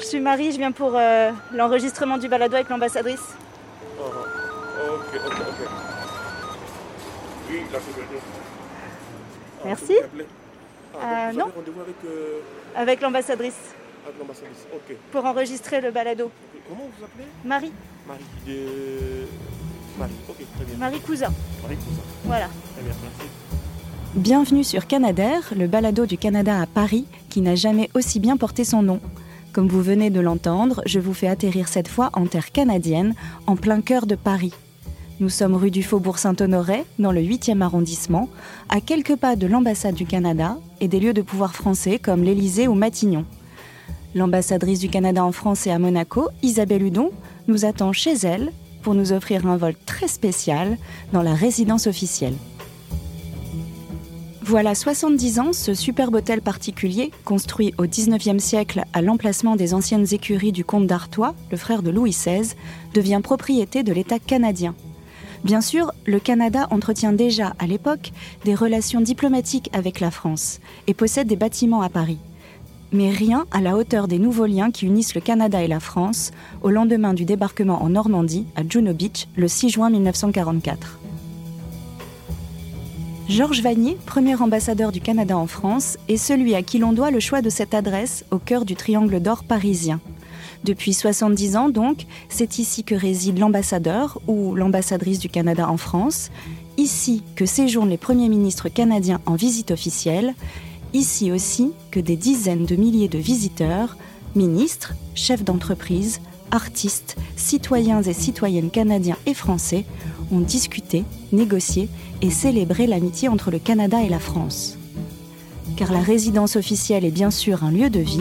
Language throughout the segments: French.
Je suis Marie, je viens pour euh, l'enregistrement du balado avec l'ambassadrice. Oh, oh, ok, ok, ok. Oui, la. Ah, Merci. Ah, Euh, non. avez rendez-vous avec, euh, Avec l'ambassadrice avec l'ambassadrice. Ok. pour enregistrer le balado. Comment vous vous appelez? Marie, Marie de... Marie, ok, très bien. Marie Cousin. Marie Cousin. Voilà. Très bien, merci. Bienvenue sur Canadair, le balado du Canada à Paris qui n'a jamais aussi bien porté son nom. Comme vous venez de l'entendre, je vous fais atterrir cette fois en terre canadienne, en plein cœur de Paris. Nous sommes rue du Faubourg Saint-Honoré, dans le 8e arrondissement, à quelques pas de l'ambassade du Canada et des lieux de pouvoir français comme l'Élysée ou Matignon. L'ambassadrice du Canada en France et à Monaco, Isabelle Hudon, nous attend chez elle pour nous offrir un vol très spécial dans la résidence officielle. Voilà 70 ans, ce superbe hôtel particulier, construit au 19e siècle à l'emplacement des anciennes écuries du comte d'Artois, le frère de Louis XVI, devient propriété de l'État canadien. Bien sûr, le Canada entretient déjà, à l'époque, des relations diplomatiques avec la France et possède des bâtiments à Paris. Mais rien à la hauteur des nouveaux liens qui unissent le Canada et la France au lendemain du débarquement en Normandie, à Juno Beach, le 6 juin 1944. Georges Vanier, premier ambassadeur du Canada en France, est celui à qui l'on doit le choix de cette adresse au cœur du triangle d'or parisien. Depuis 70 ans donc, c'est ici que réside l'ambassadeur ou l'ambassadrice du Canada en France, ici que séjournent les premiers ministres canadiens en visite officielle, ici aussi que des dizaines de milliers de visiteurs, ministres, chefs d'entreprise, artistes, citoyens et citoyennes canadiens et français ont discuté, négocié et célébré l'amitié entre le Canada et la France. Car la résidence officielle est bien sûr un lieu de vie,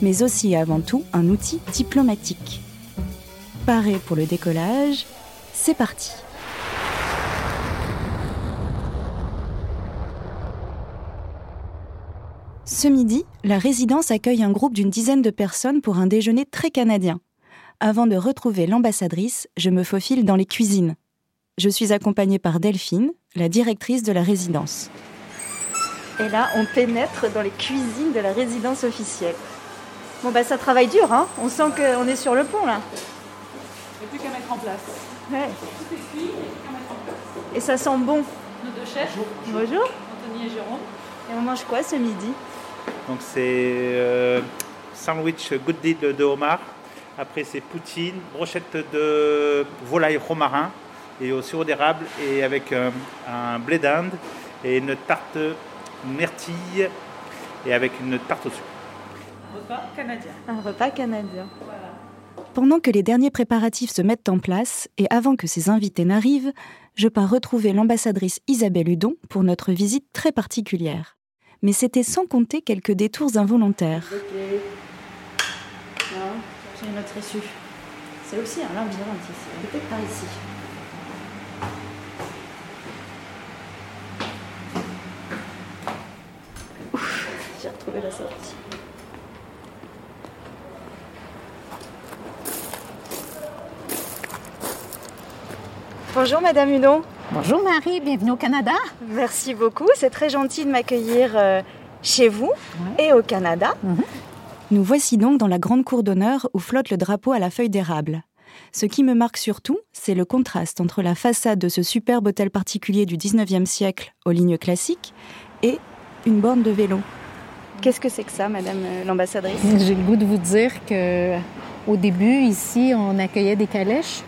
mais aussi et avant tout un outil diplomatique. Paré pour le décollage, c'est parti. Ce midi, la résidence accueille un groupe d'une dizaine de personnes pour un déjeuner très canadien. Avant de retrouver l'ambassadrice, je me faufile dans les cuisines. Je suis accompagnée par Delphine, la directrice de la résidence. Et là, on pénètre dans les cuisines de la résidence officielle. Bon, bah ça travaille dur, hein On sent qu'on est sur le pont, là. Il n'y a plus qu'à mettre en place. Ouais. Tout est cuit, il n'y a plus qu'à mettre en place. Et ça sent bon. Nos deux chefs, Bonjour. Anthony et Jérôme. Et on mange quoi ce midi? Donc c'est euh, sandwich goûté de, de homard. Après c'est poutine, brochette de volaille romarin et au sirop d'érable et avec euh, un blé d'Inde et une tarte myrtille et avec une tarte au sucre. Repas canadien. Un repas canadien. Pendant que les derniers préparatifs se mettent en place et avant que ces invités n'arrivent, je pars retrouver l'ambassadrice Isabelle Hudon pour notre visite très particulière. Mais c'était sans compter quelques détours involontaires. Notre issue. C'est aussi un labyrinthe ici. Peut-être par ici. Ouf, j'ai retrouvé la sortie. Bonjour Madame Hudon. Bonjour Marie, bienvenue au Canada. Merci beaucoup. C'est très gentil de m'accueillir euh, chez vous et au Canada. Nous voici donc dans la grande cour d'honneur où flotte le drapeau à la feuille d'érable. Ce qui me marque surtout, c'est le contraste entre la façade de ce superbe hôtel particulier du 19e siècle aux lignes classiques et une borne de vélo. Qu'est-ce que c'est que ça, Madame euh, l'ambassadrice? J'ai le goût de vous dire que au début, ici, on accueillait des calèches.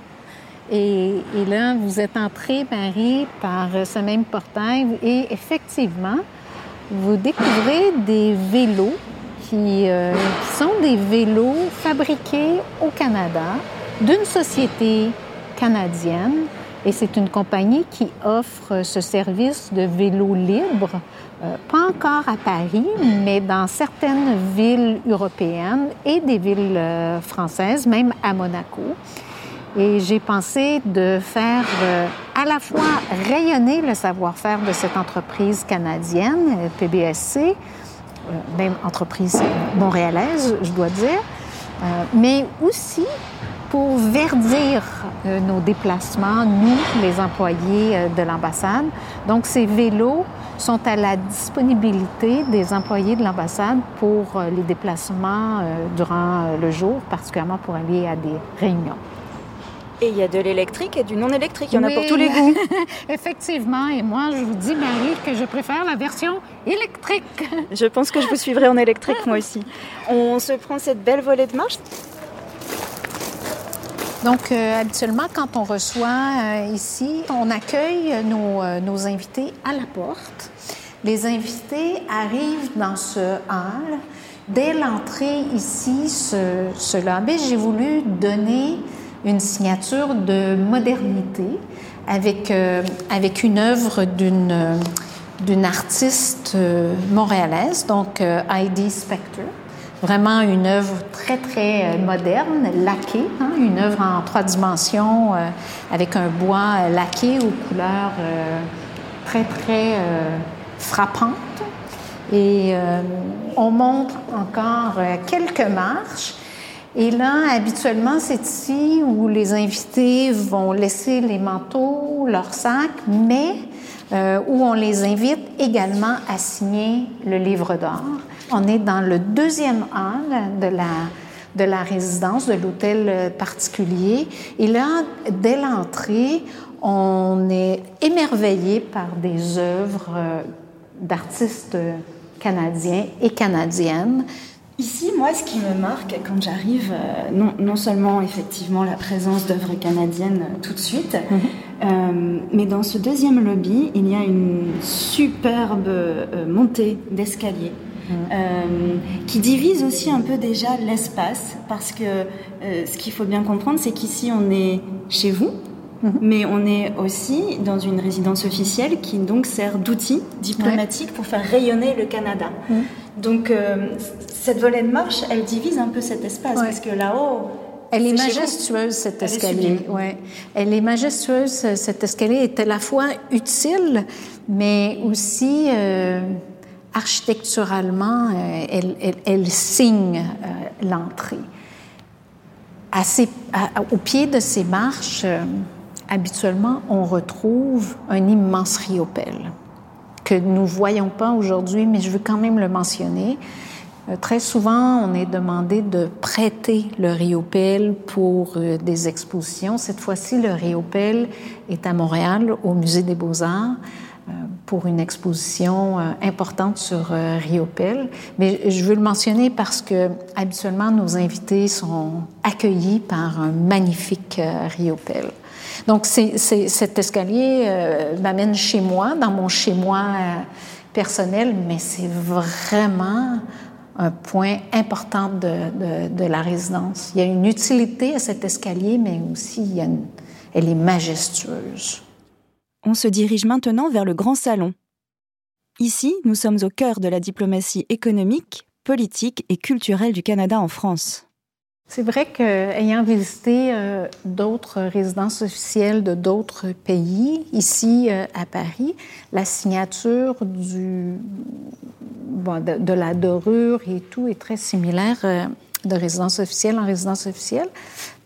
Et, et là, vous êtes entrée, Marie, par ce même portail. Et effectivement, vous découvrez des vélos qui, euh, qui sont des vélos fabriqués au Canada d'une société canadienne. Et c'est une compagnie qui offre ce service de vélo libre, euh, pas encore à Paris, mais dans certaines villes européennes et des villes euh, françaises, même à Monaco. Et j'ai pensé de faire euh, à la fois rayonner le savoir-faire de cette entreprise canadienne, PBSC, même entreprise montréalaise, je dois dire, euh, mais aussi pour verdir euh, nos déplacements, nous, les employés euh, de l'ambassade. Donc, ces vélos sont à la disponibilité des employés de l'ambassade pour les déplacements durant le jour, particulièrement pour aller à des réunions. Et il y a de l'électrique et du non électrique, il y en a pour tous les goûts. Effectivement, et moi je vous dis Marie que je préfère la version électrique. Je pense que je vous suivrai en électrique moi aussi. On se prend cette belle volée de marche. Donc, euh, habituellement, quand on reçoit euh, ici, on accueille nos, euh, nos, invités à la porte. Les invités arrivent dans ce hall. Dès l'entrée ici, ce, ce lobby, j'ai voulu donner une signature de modernité avec, euh, avec une œuvre d'une, d'une artiste euh, montréalaise, donc euh, Heidi Spector. Vraiment une œuvre très, très moderne, laquée, hein, une œuvre en trois dimensions avec un bois laqué aux couleurs très, très frappantes. Et on montre encore quelques marches et là, habituellement, c'est ici où les invités vont laisser les manteaux, leurs sacs, mais euh, où on les invite également à signer le livre d'or. On est dans le deuxième hall de la, de la résidence, de l'hôtel particulier. Et là, dès l'entrée, on est émerveillé par des œuvres euh, d'artistes canadiens et canadiennes. Ici, moi, ce qui me marque quand j'arrive, euh, non, non, seulement effectivement la présence d'œuvres canadiennes euh, tout de suite, mhm. euh, mais dans ce deuxième lobby, il y a une superbe montée d'escalier. Mhm. qui divise aussi un peu déjà l'espace parce que ce qu'il faut bien comprendre c'est qu'ici on est chez vous mhm. mais on est aussi dans une résidence officielle qui donc sert d'outil diplomatique pour faire rayonner le Canada. Donc cette volée de marche, elle divise un peu cet espace parce que là-haut. Elle est, majestueuse, cet escalier. ouais. Elle est majestueuse, cet escalier est à la fois utile, mais aussi euh, architecturalement, euh, elle, elle, signe euh, l'entrée. au pied de ces marches, habituellement, on retrouve un immense riopelle que nous voyons pas aujourd'hui, mais je veux quand même le mentionner. Euh, très souvent, on est demandé de prêter le Riopel pour euh, des expositions. Cette fois-ci, le Riopel est à Montréal, au Musée des Beaux-Arts, pour une exposition importante sur Riopel. Mais je veux le mentionner parce que habituellement, nos invités sont accueillis par un magnifique Riopel. Donc, cet escalier m'amène chez moi, dans mon chez-moi personnel, mais c'est vraiment un point important de, la résidence. Il y a une utilité à cet escalier, mais aussi il elle est majestueuse. On se dirige maintenant vers le grand salon. Ici, nous sommes au cœur de la diplomatie économique, politique et culturelle du Canada en France. C'est vrai qu'ayant visité euh, d'autres résidences officielles de d'autres pays, ici euh, à Paris, la signature de, la dorure et tout est très similaire euh, de résidence officielle en résidence officielle,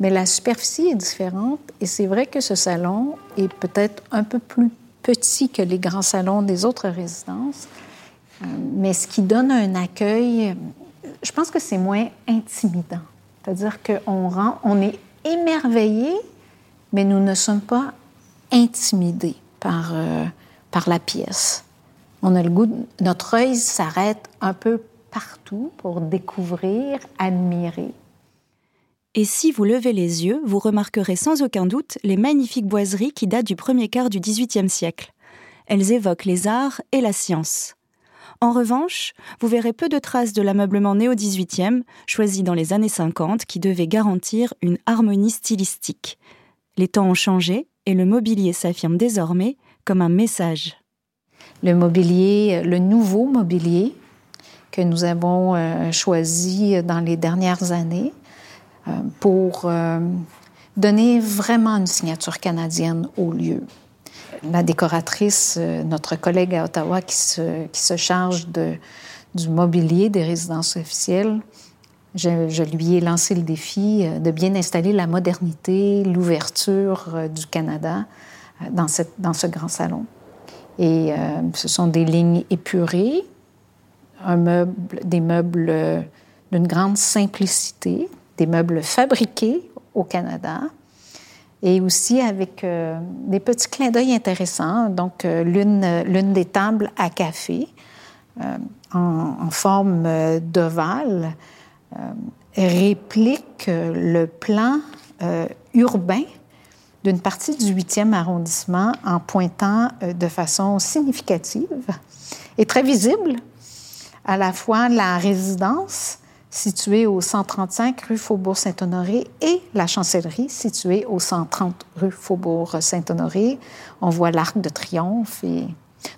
mais la superficie est différente et c'est vrai que ce salon est peut-être un peu plus petit que les grands salons des autres résidences, mais ce qui donne un accueil, je pense que c'est moins intimidant. C'est-à-dire qu'on on est émerveillé, mais nous ne sommes pas intimidés par, euh, par la pièce. On a le goût, notre œil s'arrête un peu partout pour découvrir, admirer. Et si vous levez les yeux, vous remarquerez sans aucun doute les magnifiques boiseries qui datent du premier quart du XVIIIe siècle. Elles évoquent les arts et la science. En revanche, vous verrez peu de traces de l'ameublement néo-18e, choisi dans les années 50, qui devait garantir une harmonie stylistique. Les temps ont changé et le mobilier s'affirme désormais comme un message. Le mobilier, le nouveau mobilier que nous avons euh, choisi dans les dernières années euh, pour euh, donner vraiment une signature canadienne au lieu la décoratrice, euh, notre collègue à Ottawa qui se, charge du mobilier des résidences officielles, je, lui ai lancé le défi euh, de bien installer la modernité, l'ouverture euh, du Canada dans, ce grand salon. Et euh, ce sont des lignes épurées, un meuble, des meubles euh, d'une grande simplicité, des meubles fabriqués au Canada et aussi avec euh, des petits clins d'œil intéressants. Donc, l'une, l'une des tables à café en, en, forme d'ovale réplique le plan urbain d'une partie du 8e arrondissement en pointant euh, de façon significative et très visible à la fois la résidence située au 135 rue Faubourg-Saint-Honoré et la chancellerie située au 130 rue Faubourg-Saint-Honoré. On voit l'arc de triomphe. Et...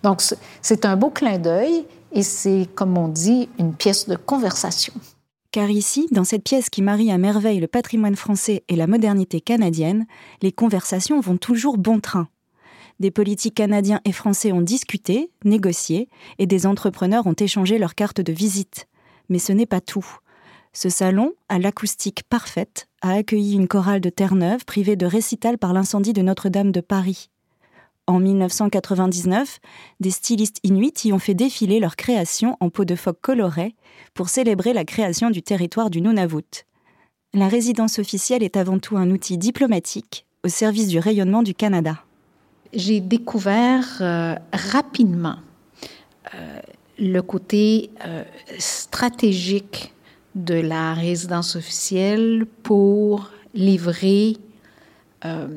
Donc, c'est un beau clin d'œil et c'est, comme on dit, une pièce de conversation. Car ici, dans cette pièce qui marie à merveille le patrimoine français et la modernité canadienne, les conversations vont toujours bon train. Des politiques canadiens et français ont discuté, négocié, et des entrepreneurs ont échangé leurs cartes de visite. Mais ce n'est pas tout. Ce salon, à l'acoustique parfaite, a accueilli une chorale de Terre-Neuve privée de récital par l'incendie de Notre-Dame de Paris. En 1999, des stylistes inuits y ont fait défiler leur création en peau de phoque colorée pour célébrer la création du territoire du Nunavut. La résidence officielle est avant tout un outil diplomatique au service du rayonnement du Canada. J'ai découvert euh, rapidement euh, le côté euh, stratégique de la résidence officielle pour livrer un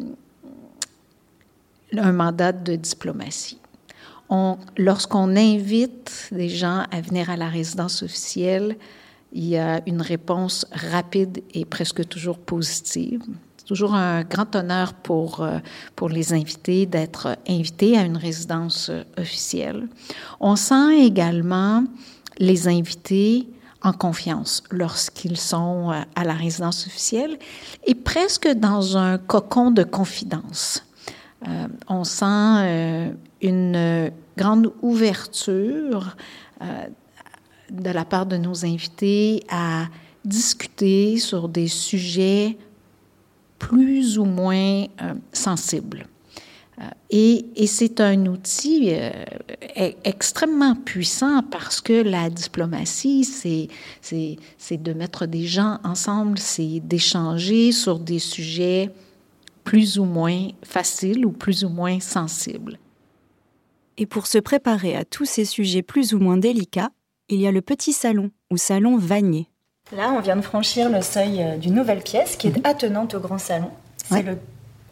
mandat de diplomatie. lorsqu'on invite des gens à venir à la résidence officielle, il y a une réponse rapide et presque toujours positive. C'est toujours un grand honneur pour, euh, pour les invités d'être invités à une résidence officielle. On sent également les invités en confiance lorsqu'ils sont euh, à la résidence officielle et presque dans un cocon de confidence. Euh, on sent euh, une grande ouverture euh, de la part de nos invités à discuter sur des sujets plus ou moins sensibles. Et, et c'est un outil e-, extrêmement puissant parce que la diplomatie, c'est de mettre des gens ensemble, c'est d'échanger sur des sujets plus ou moins facile ou plus ou moins sensible. Et pour se préparer à tous ces sujets plus ou moins délicats, il y a le petit salon, ou salon Vanier. Là, on vient de franchir le seuil euh, d'une nouvelle pièce qui est mhm. attenante au grand salon. C'est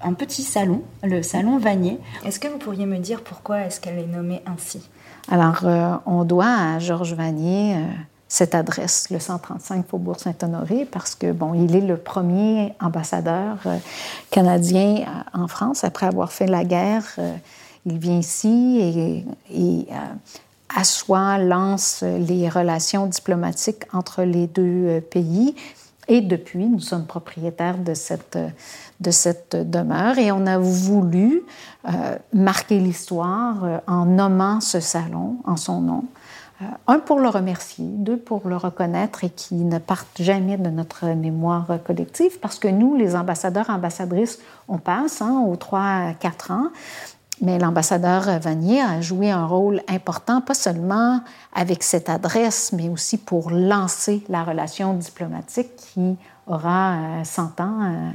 un petit salon, le salon Vanier. Est-ce que vous pourriez me dire pourquoi est-ce qu'elle est nommée ainsi? Alors, euh, on doit à Georges Vanier euh, cette adresse, le 135 Faubourg Saint-Honoré, parce que, bon, il est le premier ambassadeur euh, canadien en France après avoir fait la guerre. Il vient ici et, et assoit, lance les relations diplomatiques entre les deux pays. Et depuis, nous sommes propriétaires de cette, de cette demeure et on a voulu marquer l'histoire en nommant ce salon en son nom. Euh, un pour le remercier, deux pour le reconnaître et qui ne partent jamais de notre mémoire collective, parce que nous, les ambassadeurs, ambassadrices, on passe hein, aux 3 4 ans, mais l'ambassadeur Vanier a joué un rôle important, pas seulement avec cette adresse, mais aussi pour lancer la relation diplomatique qui aura 100 euh, ans euh,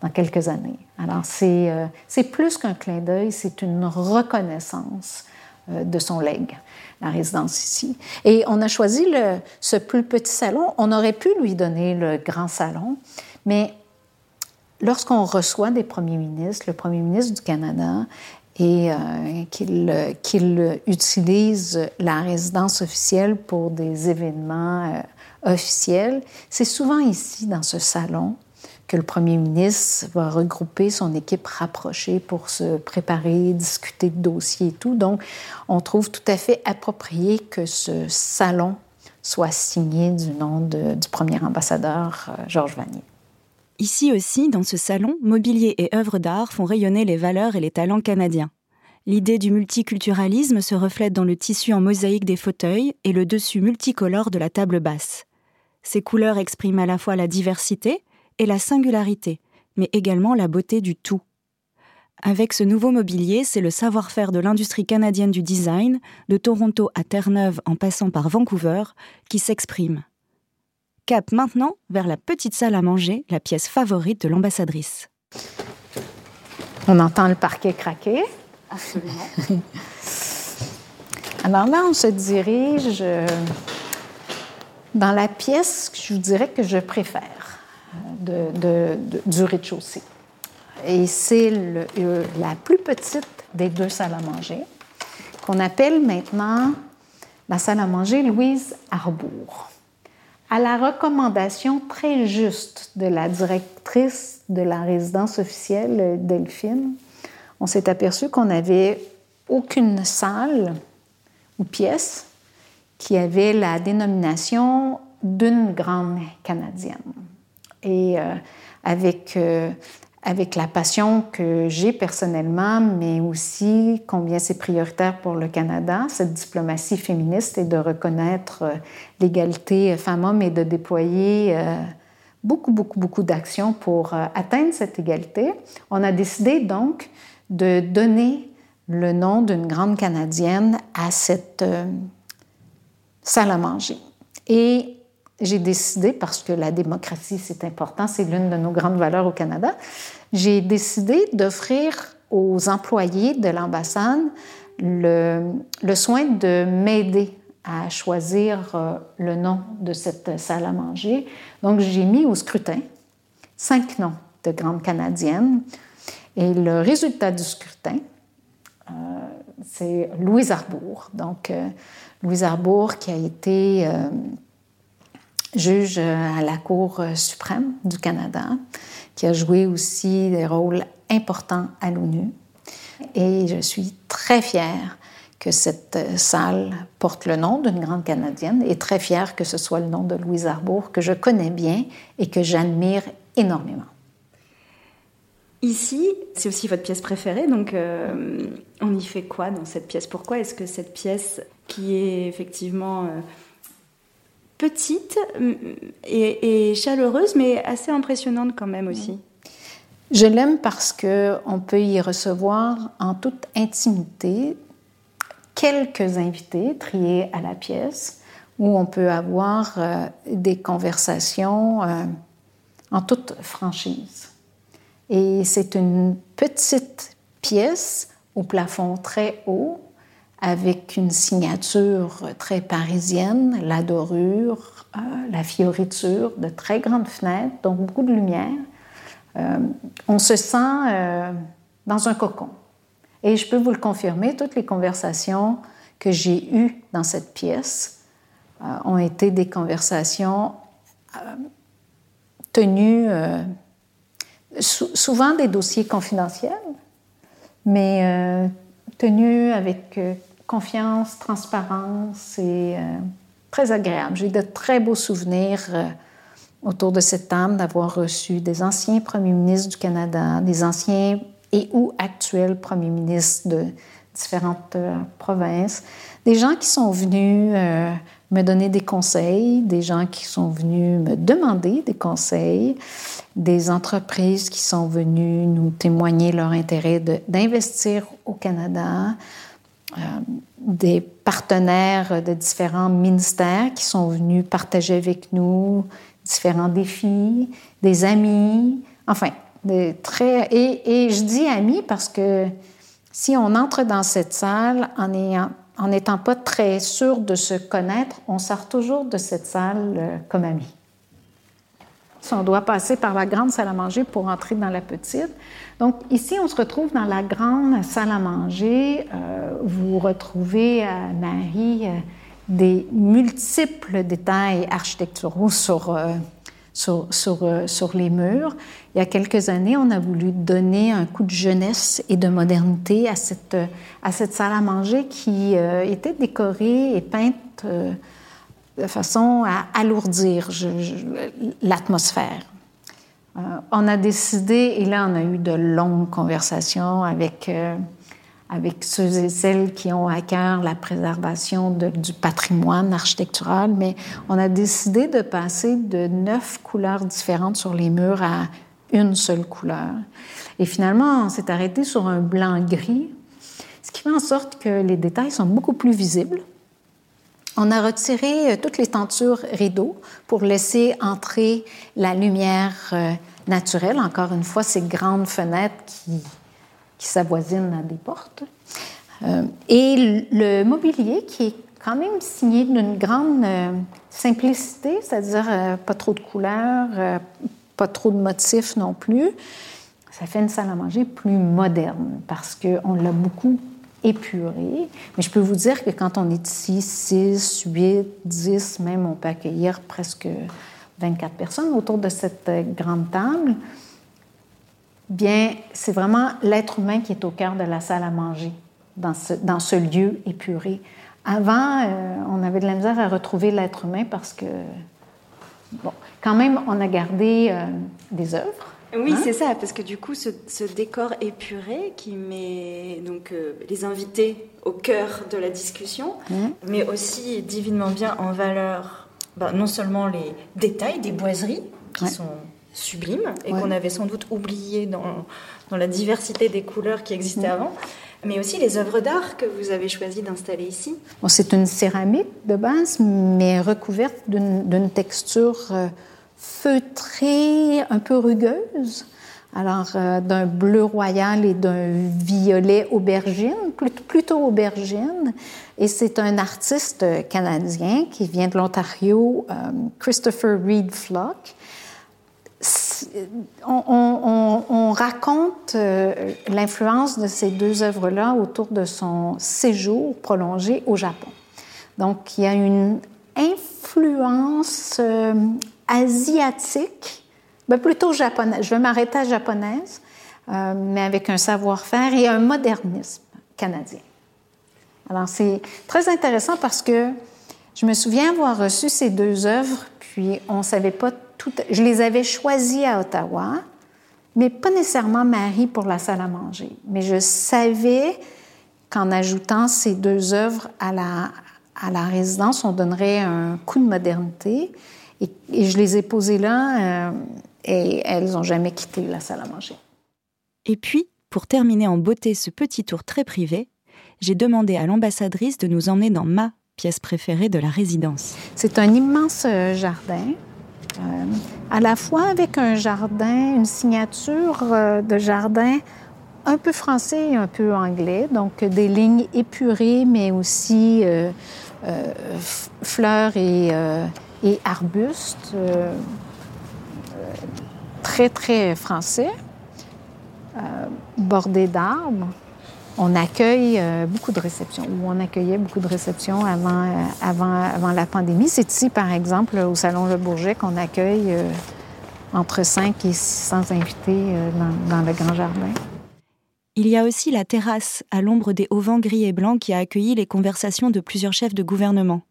dans quelques années. Alors, c'est plus qu'un clin d'œil, c'est une reconnaissance de son legs la résidence ici. Et on a choisi ce plus petit salon. On aurait pu lui donner le grand salon, mais lorsqu'on reçoit des premiers ministres, le premier ministre du Canada, et euh, qu'il utilise la résidence officielle pour des événements euh, officiels, c'est souvent ici, dans ce salon, que le premier ministre va regrouper son équipe rapprochée pour se préparer, discuter de dossiers et tout. Donc, on trouve tout à fait approprié que ce salon soit signé du nom du premier ambassadeur, euh, Georges Vanier. Ici aussi, dans ce salon, mobilier et œuvres d'art font rayonner les valeurs et les talents canadiens. L'idée du multiculturalisme se reflète dans le tissu en mosaïque des fauteuils et le dessus multicolore de la table basse. Ces couleurs expriment à la fois la diversité, et la singularité, mais également la beauté du tout. Avec ce nouveau mobilier, c'est le savoir-faire de l'industrie canadienne du design, de Toronto à Terre-Neuve en passant par Vancouver, qui s'exprime. Cap maintenant vers la petite salle à manger, la pièce favorite de l'ambassadrice. On entend le parquet craquer. Absolument. Alors là, on se dirige euh, dans la pièce que je vous dirais que je préfère euh, de, de, du rez-de-chaussée. Et c'est euh, la plus petite des deux salles à manger, qu'on appelle maintenant la salle à manger Louise Arbour à la recommandation très juste de la directrice de la résidence officielle, Delphine, on s'est aperçu qu'on n'avait aucune salle ou pièce qui avait la dénomination d'une grande canadienne. Et euh, avec euh, avec la passion que j'ai personnellement, mais aussi combien c'est prioritaire pour le Canada, cette diplomatie féministe et de reconnaître euh, l'égalité femmes-hommes et de déployer euh, beaucoup, beaucoup, beaucoup d'actions pour euh, atteindre cette égalité. On a décidé donc de donner le nom d'une grande Canadienne à cette salle à manger. Et j'ai décidé, parce que la démocratie, c'est important, c'est l'une de nos grandes valeurs au Canada, j'ai décidé d'offrir aux employés de l'ambassade le, soin de m'aider à choisir euh, le nom de cette salle à manger. Donc, j'ai mis au scrutin cinq noms de grandes canadiennes. Et le résultat du scrutin, euh, c'est Louise Arbour. Donc, euh, Louise Arbour qui a été juge à la Cour suprême du Canada, qui a joué aussi des rôles importants à l'ONU. Et je suis très fière que cette salle porte le nom d'une grande Canadienne et très fière que ce soit le nom de Louise Arbour, que je connais bien et que j'admire énormément. Ici, c'est aussi votre pièce préférée, donc euh, on y fait quoi dans cette pièce? Pourquoi est-ce que cette pièce, qui est effectivement euh, petite et, chaleureuse, mais assez impressionnante quand même aussi. Je l'aime parce qu'on peut y recevoir en toute intimité quelques invités triés à la pièce, où on peut avoir euh, des conversations euh, en toute franchise. Et c'est une petite pièce au plafond très haut avec une signature très parisienne, la dorure, euh, la fioriture, de très grandes fenêtres, donc beaucoup de lumière. Euh, on se sent euh, dans un cocon. Et je peux vous le confirmer, toutes les conversations que j'ai eues dans cette pièce ont été des conversations tenues, souvent des dossiers confidentiels, mais tenues avec confiance, transparence et euh, très agréable. J'ai de très beaux souvenirs euh, autour de cette table d'avoir reçu des anciens premiers ministres du Canada, des anciens et ou actuels premiers ministres de différentes euh, provinces, des gens qui sont venus me donner des conseils, des gens qui sont venus me demander des conseils, des entreprises qui sont venues nous témoigner leur intérêt d'investir au Canada, des partenaires de différents ministères qui sont venus partager avec nous différents défis, des amis, enfin, des très... Et, et je dis amis parce que si on entre dans cette salle en ayant en n'étant pas très sûr de se connaître, on sort toujours de cette salle euh, comme amis. On doit passer par la grande salle à manger pour entrer dans la petite, donc ici, on se retrouve dans la grande salle à manger. Euh, vous retrouvez, euh, Marie, euh, des multiples détails architecturaux sur, sur, sur, sur, les murs. Il y a quelques années, on a voulu donner un coup de jeunesse et de modernité à cette, à cette salle à manger qui était décorée et peinte de façon à alourdir l'atmosphère. Euh, on a décidé, et là on a eu de longues conversations avec, euh, avec ceux et celles qui ont à cœur la préservation du patrimoine architectural, mais on a décidé de passer de neuf couleurs différentes sur les murs à une seule couleur. Et finalement, on s'est arrêté sur un blanc-gris, ce qui fait en sorte que les détails sont beaucoup plus visibles. On a retiré euh, toutes les tentures rideaux pour laisser entrer la lumière euh, naturelle. Encore une fois, ces grandes fenêtres qui, qui s'avoisinent à des portes. Euh, et le mobilier qui est quand même signé d'une grande simplicité, c'est-à-dire pas trop de couleurs, pas trop de motifs non plus. Ça fait une salle à manger plus moderne parce qu'on l'a beaucoup épuré. Mais je peux vous dire que quand on est ici, 6, 8, 10, même, on peut accueillir presque 24 personnes autour de cette euh, grande table. Bien, c'est vraiment l'être humain qui est au cœur de la salle à manger, dans ce, lieu épuré. Avant, euh, on avait de la misère à retrouver l'être humain parce que, bon, quand même, on a gardé euh, des œuvres oui, Hein? c'est ça, parce que du coup, ce, ce décor épuré qui met donc euh, les invités au cœur de la discussion, Mhm. mais aussi divinement bien en valeur bah, non seulement les détails des boiseries qui Ouais. sont sublimes et Ouais. qu'on avait sans doute oubliées dans, dans la diversité des couleurs qui existaient Mhm. avant, mais aussi les œuvres d'art que vous avez choisi d'installer ici. Bon, c'est une céramique de base, mais recouverte d'une d'une texture euh, feutrée, un peu rugueuse. Alors, euh, d'un bleu royal et d'un violet aubergine, plut- plutôt aubergine. Et c'est un artiste canadien qui vient de l'Ontario, euh, Christopher Reed Flock. On, on- on- on raconte euh, l'influence de ces deux œuvres-là autour de son séjour prolongé au Japon. Donc, il y a une influence asiatique, ben, plutôt japonaise. Je vais m'arrêter à japonaise, euh, mais avec un savoir-faire et un modernisme canadien. Alors, c'est très intéressant parce que je me souviens avoir reçu ces deux œuvres, puis on ne savait pas tout. Je les avais choisies à Ottawa, mais pas nécessairement Marie pour la salle à manger. Mais je savais qu'en ajoutant ces deux œuvres à la, à la résidence, on donnerait un coup de modernité. Et, et je les ai posées là, euh, et elles n'ont jamais quitté la salle à manger. Et puis, pour terminer en beauté ce petit tour très privé, j'ai demandé à l'ambassadrice de nous emmener dans ma pièce préférée de la résidence. C'est un immense euh, jardin, euh, à la fois avec un jardin, une signature euh, de jardin un peu français et un peu anglais, donc des lignes épurées, mais aussi euh, fleurs et, et arbustes, euh, euh, très, très français, euh, bordés d'arbres. On accueille beaucoup de réceptions, ou on accueillait beaucoup de réceptions avant, avant, avant la pandémie. C'est ici, par exemple, au Salon Le Bourget, qu'on accueille entre 5 et 600 invités dans, dans le grand jardin. Il y a aussi la terrasse à l'ombre des auvents gris et blancs qui a accueilli les conversations de plusieurs chefs de gouvernement.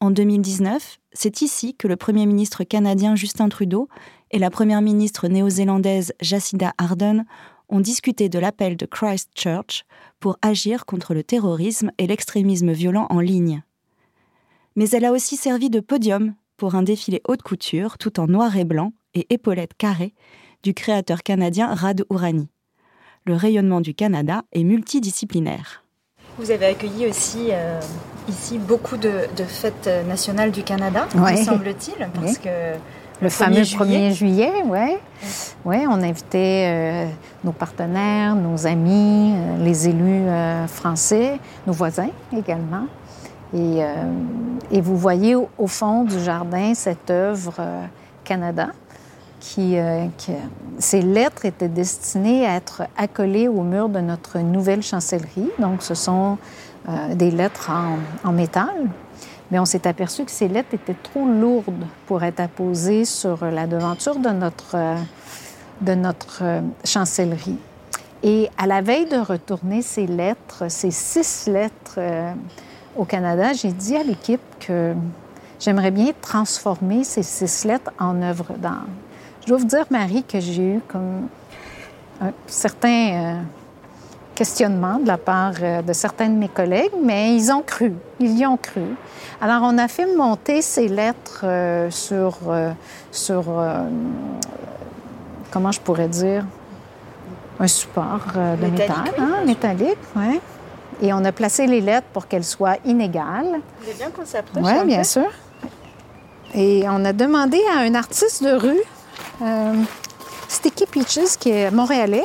En 2019, c'est ici que le Premier ministre canadien Justin Trudeau et la Première ministre néo-zélandaise Jacinda Ardern ont discuté de l'appel de Christchurch pour agir contre le terrorisme et l'extrémisme violent en ligne. Mais elle a aussi servi de podium pour un défilé haute couture tout en noir et blanc et épaulettes carrées du créateur canadien Rad Ourani. Le rayonnement du Canada est multidisciplinaire. Vous avez accueilli aussi euh, ici beaucoup de, de fêtes nationales du Canada, Ouais. me semble-t-il, parce Oui. que Le 1er fameux juillet. 1er juillet, oui. Ouais, on invitait euh, nos partenaires, nos amis, euh, les élus euh, français, nos voisins également. Et, et vous voyez au, au fond du jardin cette œuvre Canada euh, qui- ces lettres étaient destinées à être accolées au mur de notre nouvelle chancellerie. Donc, ce sont euh, des lettres en, métal. Mais on s'est aperçu que ces lettres étaient trop lourdes pour être apposées sur la devanture de notre, euh, de notre chancellerie. Et à la veille de retourner ces lettres, ces six lettres au Canada, j'ai dit à l'équipe que j'aimerais bien transformer ces six lettres en œuvres d'art. Je dois vous dire, Marie, que j'ai eu comme un certain euh, questionnement de la part euh, de certains de mes collègues, mais ils ont cru, ils y ont cru. Alors, on a fait monter ces lettres euh, sur, euh, sur euh, comment je pourrais dire, un support de Métallique, métal, oui, hein, métallique. Et on a placé les lettres pour qu'elles soient inégales. Vous voulez bien qu'on s'approche Oui, bien peu sûr. Et on a demandé à un artiste de rue, Sticky Peaches, qui est montréalais,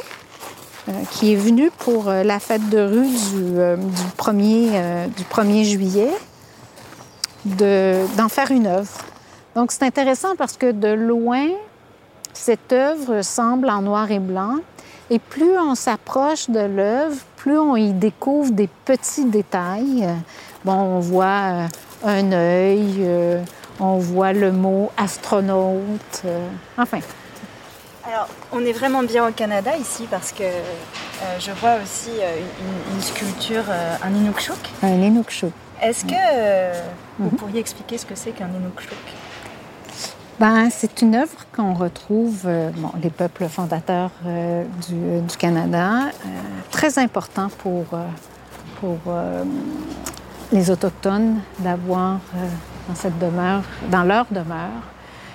euh, qui est venu pour euh, la fête de rue du, euh, du, 1er, euh, du 1er juillet, de- d'en faire une œuvre. Donc c'est intéressant parce que de loin, cette œuvre semble en noir et blanc. Et plus on s'approche de l'œuvre, plus on y découvre des petits détails. Euh, Bon, on voit euh, un œil, euh, on voit le mot astronaute. euh, enfin, Alors, on est vraiment bien au Canada ici parce que euh, je vois aussi euh, une, une sculpture, un Inukshuk. un Inukshuk. Est-ce que vous pourriez expliquer ce que c'est qu'un Inukshuk Ben, c'est une œuvre qu'on retrouve, bon, les peuples fondateurs du, du Canada, très important pour, pour les Autochtones d'avoir dans cette demeure, dans leur demeure.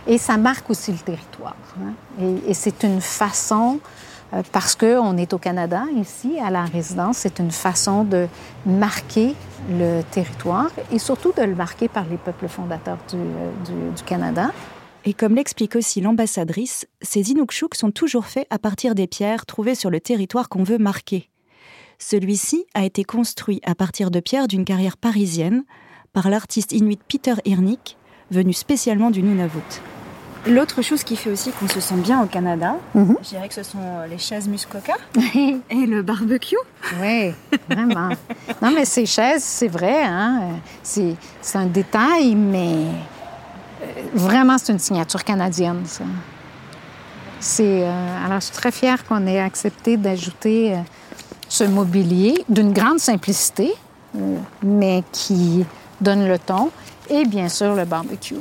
Et ça marque aussi le territoire. hein. Et, c'est une façon, euh, parce qu'on est au Canada, ici, à la résidence, c'est une façon de marquer le territoire et surtout de le marquer par les peuples fondateurs du, euh, Canada. Et comme l'explique aussi l'ambassadrice, ces Inukshuk sont toujours faits à partir des pierres trouvées sur le territoire qu'on veut marquer. Celui-ci a été construit à partir de pierres d'une carrière parisienne par l'artiste inuit Peter Hirnik, venu spécialement du Nunavut. L'autre chose qui fait aussi qu'on se sent bien au Canada, Mhm. je dirais que ce sont euh, les chaises Muskoka et le barbecue. Oui, vraiment. Non, mais ces chaises, c'est vrai, hein? C'est, un détail, mais euh, vraiment, c'est une signature canadienne, ça. C'est, euh, alors, je suis très fière qu'on ait accepté d'ajouter euh, ce mobilier d'une grande simplicité, mais qui donne le ton, et bien sûr le barbecue.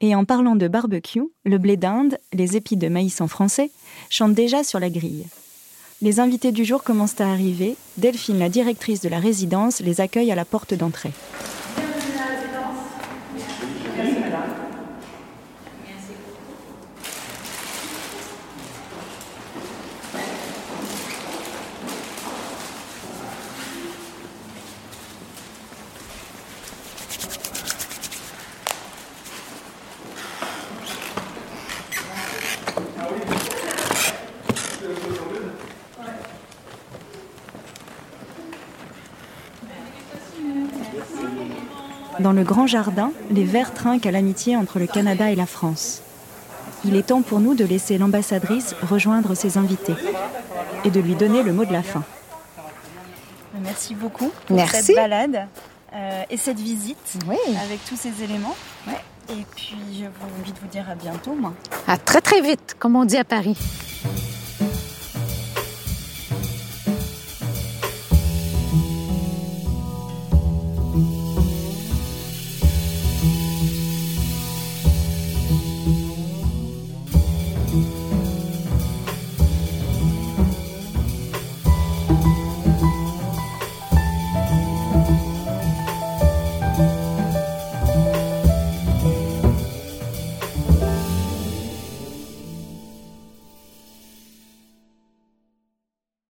Et en parlant de barbecue, le blé d'Inde, les épis de maïs en français, chantent déjà sur la grille. Les invités du jour commencent à arriver. Delphine, la directrice de la résidence, les accueille à la porte d'entrée. Dans le grand jardin, les verts trinquent à l'amitié entre le Canada et la France. Il est temps pour nous de laisser l'ambassadrice rejoindre ses invités et de lui donner le mot de la fin. Merci beaucoup pour Merci. cette balade euh, et cette visite Oui. avec tous ces éléments. Et puis, je vous envie de vous dire à bientôt, moi. À très, très vite, comme on dit à Paris.